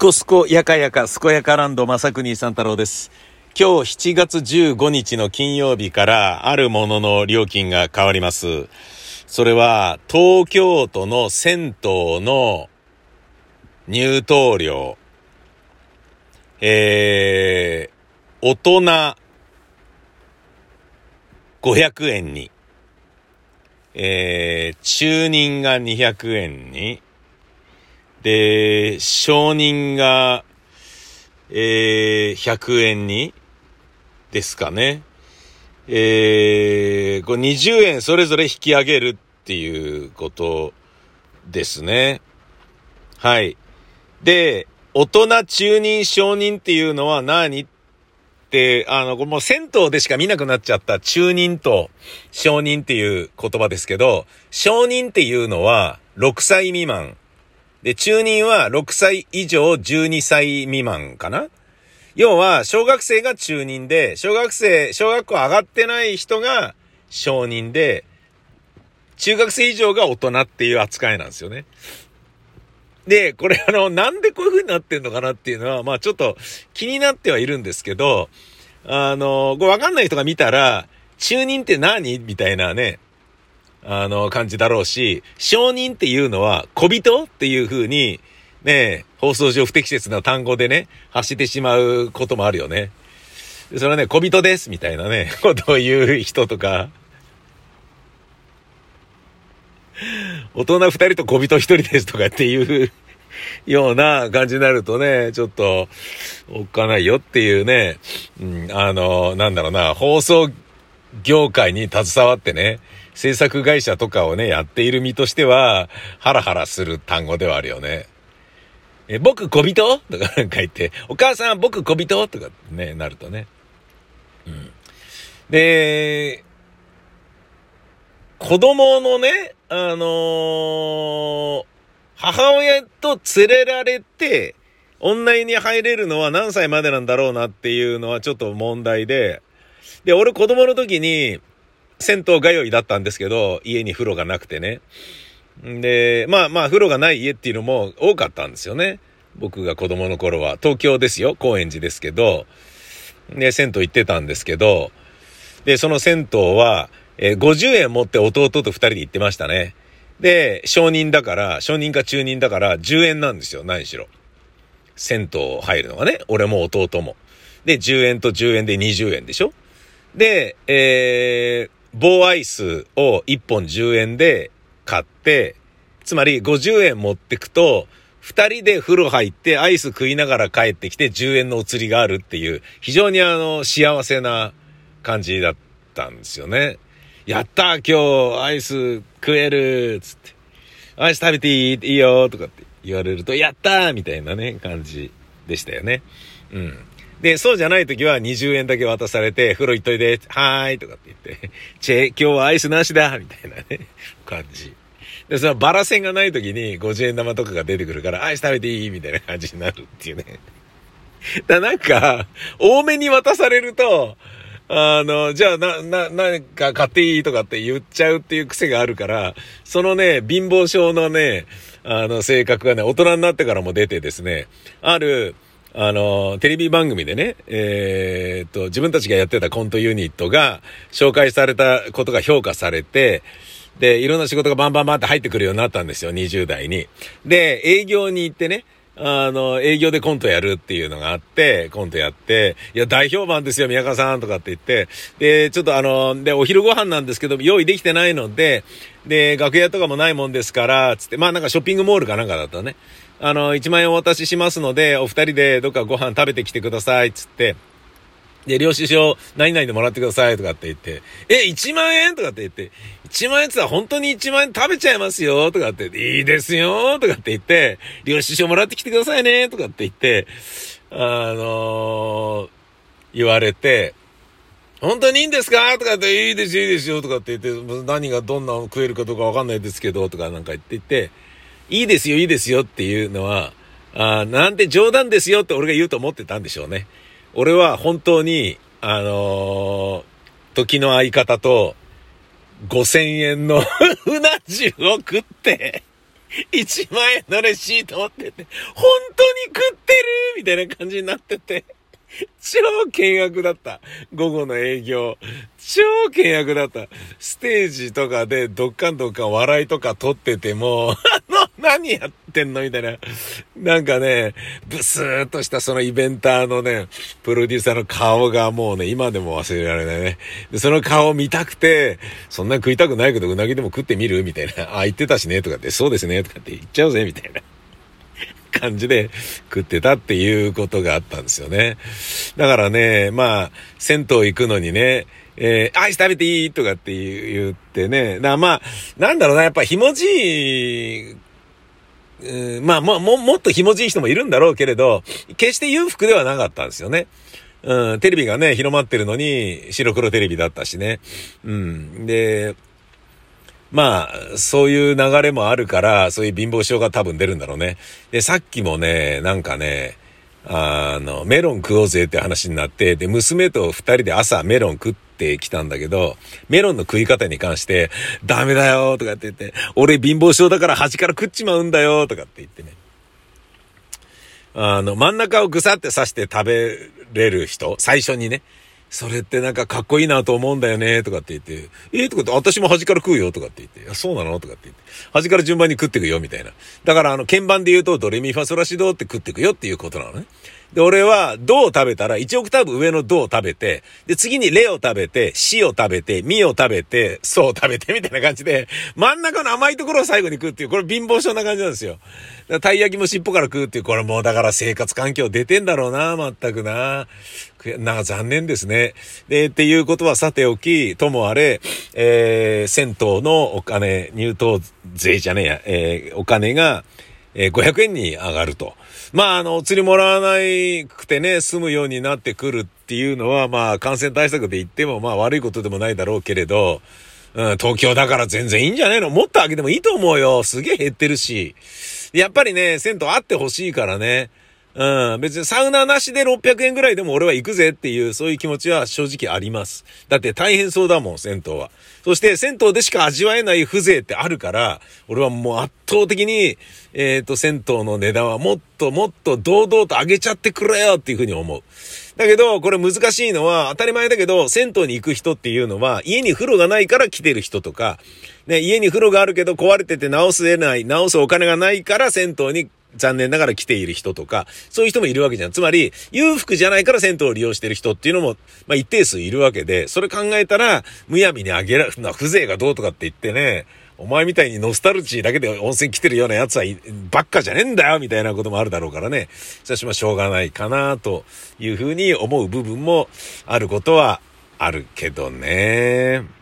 コスコやかやか、すこやかランド、まさくにさん太郎です。今日7月15日の金曜日から、あるものの料金が変わります。それは、東京都の銭湯の入湯料。えー、大人500円に。えー、中人が200円に。で、承認が、えー、100円に、ですかね。えー、これ20円それぞれ引き上げるっていうことですね。はい。で、大人中人承認っていうのは何って、あの、これもう銭湯でしか見なくなっちゃった中人と承認っていう言葉ですけど、承認っていうのは6歳未満。で、中人は6歳以上12歳未満かな？要は、小学生が中人で、小学生、小学校上がってない人が小人で、中学生以上が大人っていう扱いなんですよね。で、これあの、なんでこういう風になってんのかなっていうのは、まあちょっと気になってはいるんですけど、あの、これわかんない人が見たら、中人って何？みたいなね、あの、感じだろうし、承認っていうのは、小人っていう風に、ね、放送上不適切な単語でね、発してしまうこともあるよね。それはね、小人ですみたいなね、ことを言う人とか、大人二人と小人一人ですとかっていうような感じになるとね、ちょっと、おっかないよっていうね、うん、あの、なんだろうな、放送業界に携わってね、制作会社とかをね、やっている身としては、ハラハラする単語ではあるよね。え、僕小人？とかなんか言って、お母さん僕小人？とかね、なるとね。うん。で、子供のね、あのー母親と連れられて、女湯に入れるのは何歳までなんだろうなっていうのはちょっと問題で、で、俺子供の時に、銭湯通いだったんですけど、家に風呂がなくてね。で、まあまあ風呂がない家っていうのも多かったんですよね。僕が子供の頃は。東京ですよ。高円寺ですけど。で、銭湯行ってたんですけど、で、その銭湯は、えー50円持って弟と2人で行ってましたね。で、承認だから、承認か中認だから10円なんですよ。何しろ。銭湯入るのがね。俺も弟も。で、10円と10円で20円でしょで、えー、棒アイスを1本10円で買って、つまり50円持ってくと、2人で風呂入ってアイス食いながら帰ってきて10円のお釣りがあるっていう、非常にあの、幸せな感じだったんですよね。やったー今日アイス食えるつって。アイス食べていい？いいよとかって言われると、やったーみたいなね、感じでしたよね。うん。で、そうじゃない時は20円だけ渡されて、風呂行っといて、はーいとかって言って、チェ、今日はアイスなしだみたいなね、感じ。で、そのバラ線がない時に50円玉とかが出てくるから、アイス食べていいみたいな感じになるっていうね。だなんか、多めに渡されると、あの、じゃあ、な、な、なんか買っていいとかって言っちゃうっていう癖があるから、そのね、貧乏症のね、あの、性格がね、大人になってからも出てですね、ある、あの、テレビ番組でね、えーっと、自分たちがやってたコントユニットが紹介されたことが評価されて、で、いろんな仕事がバンバンバンって入ってくるようになったんですよ、20代に。で、営業に行ってね、あの、営業でコントやるっていうのがあって、コントやって、いや、大評判ですよ、宮川さんとかって言って、で、ちょっとあの、で、お昼ご飯なんですけど、用意できてないので、で、楽屋とかもないもんですから、つって、まあなんかショッピングモールかなんかだったね。あの、1万円お渡ししますので、お二人でどっかご飯食べてきてください、つって、で、領収書何々でもらってくださいとかって言って、え、1万円？とかって言って、1万円って言ったら本当に1万円食べちゃいますよとかって、いいですよとかって言って、領収書もらってきてくださいねとかって言って、あのー言われて、本当にいいんですか？とかって、いいですよ、いいですよ、とかって言って、何がどんな食えるかどうかわかんないですけど、とかなんか言って言って、いいですよ、いいですよっていうのは、あーなんて冗談ですよって俺が言うと思ってたんでしょうね。俺は本当に、あのー時の相方と、5000円のうな重を食って、1万円のレシート持ってて、本当に食ってるみたいな感じになってて。超険悪だった。午後の営業。超険悪だった。ステージとかでどっかんどっかん笑いとか撮ってても、あの、何やってんのみたいな。なんかね、ブスーっとしたそのイベンターのね、プロデューサーの顔がもうね、今でも忘れられないね。で、その顔見たくて、そんな食いたくないけどうなぎでも食ってみるみたいな。あ、言ってたしねとかって、そうですねとかって言っちゃうぜみたいな。感じで食ってたっていうことがあったんですよね。だからね、まあ、銭湯行くのにね、えー、アイス食べていいとかって言ってね。だまあ、なんだろうな、やっぱひもじい、うん、まあ、も、も、もっとひもじい人もいるんだろうけれど、決して裕福ではなかったんですよね。うん、テレビがね、広まってるのに、白黒テレビだったしね。うん。で、まあ、そういう流れもあるから、そういう貧乏症が多分出るんだろうね。で、さっきもね、なんかね、あの、メロン食おうぜって話になって、で、娘と二人で朝メロン食ってきたんだけど、メロンの食い方に関して、ダメだよとかって言って、俺貧乏症だから端から食っちまうんだよとかって言ってね。あの、真ん中をぐさって刺して食べれる人、最初にね。それってなんかかっこいいなと思うんだよね、とかって言って、えー、とかって、私も端から食うよ、とかって言って、そうなのとかって言って、端から順番に食っていくよ、みたいな。だからあの、鍵盤で言うと、ドレミファソラシドって食っていくよっていうことなのね。で、俺は、ドを食べたら、1オクターブ上のドを食べて、で、次にレを食べて、シを食べて、ミを食べて、ソを食べて、みたいな感じで、真ん中の甘いところを最後に食うっていう、これ貧乏症な感じなんですよ。たい焼きも尻尾から食うっていう、これもうだから生活環境出てんだろうな、まったくな。なんか残念ですね。で、っていうことはさておき、ともあれ、えー、銭湯のお金、入湯税じゃねえや、えー、お金が、えー、500円に上がると。まあ、あの、お釣りもらわないくてね、済むようになってくるっていうのは、まあ、感染対策で言っても、まあ、悪いことでもないだろうけれど、うん、東京だから全然いいんじゃないの？もっと上げてもいいと思うよ。すげえ減ってるし。やっぱりね、銭湯あってほしいからね。うん、別にサウナなしで600円ぐらいでも俺は行くぜっていう、そういう気持ちは正直あります。だって大変そうだもん、銭湯は。そして銭湯でしか味わえない風情ってあるから、俺はもう圧倒的に、えっ、ー、と、銭湯の値段はもっともっと堂々と上げちゃってくれよっていうふうに思う。だけど、これ難しいのは、当たり前だけど、銭湯に行く人っていうのは、家に風呂がないから来てる人とか、ね、家に風呂があるけど壊れてて直すえない、直すお金がないから銭湯に残念ながら来ている人とか、そういう人もいるわけじゃん。つまり、裕福じゃないから銭湯を利用してる人っていうのも、まあ一定数いるわけで、それ考えたら、むやみにあげら、な、風情がどうとかって言ってね、お前みたいにノスタルジーだけで温泉来てるような奴はばっかじゃねえんだよみたいなこともあるだろうからね。私はしょうがないかなというふうに思う部分もあることはあるけどね。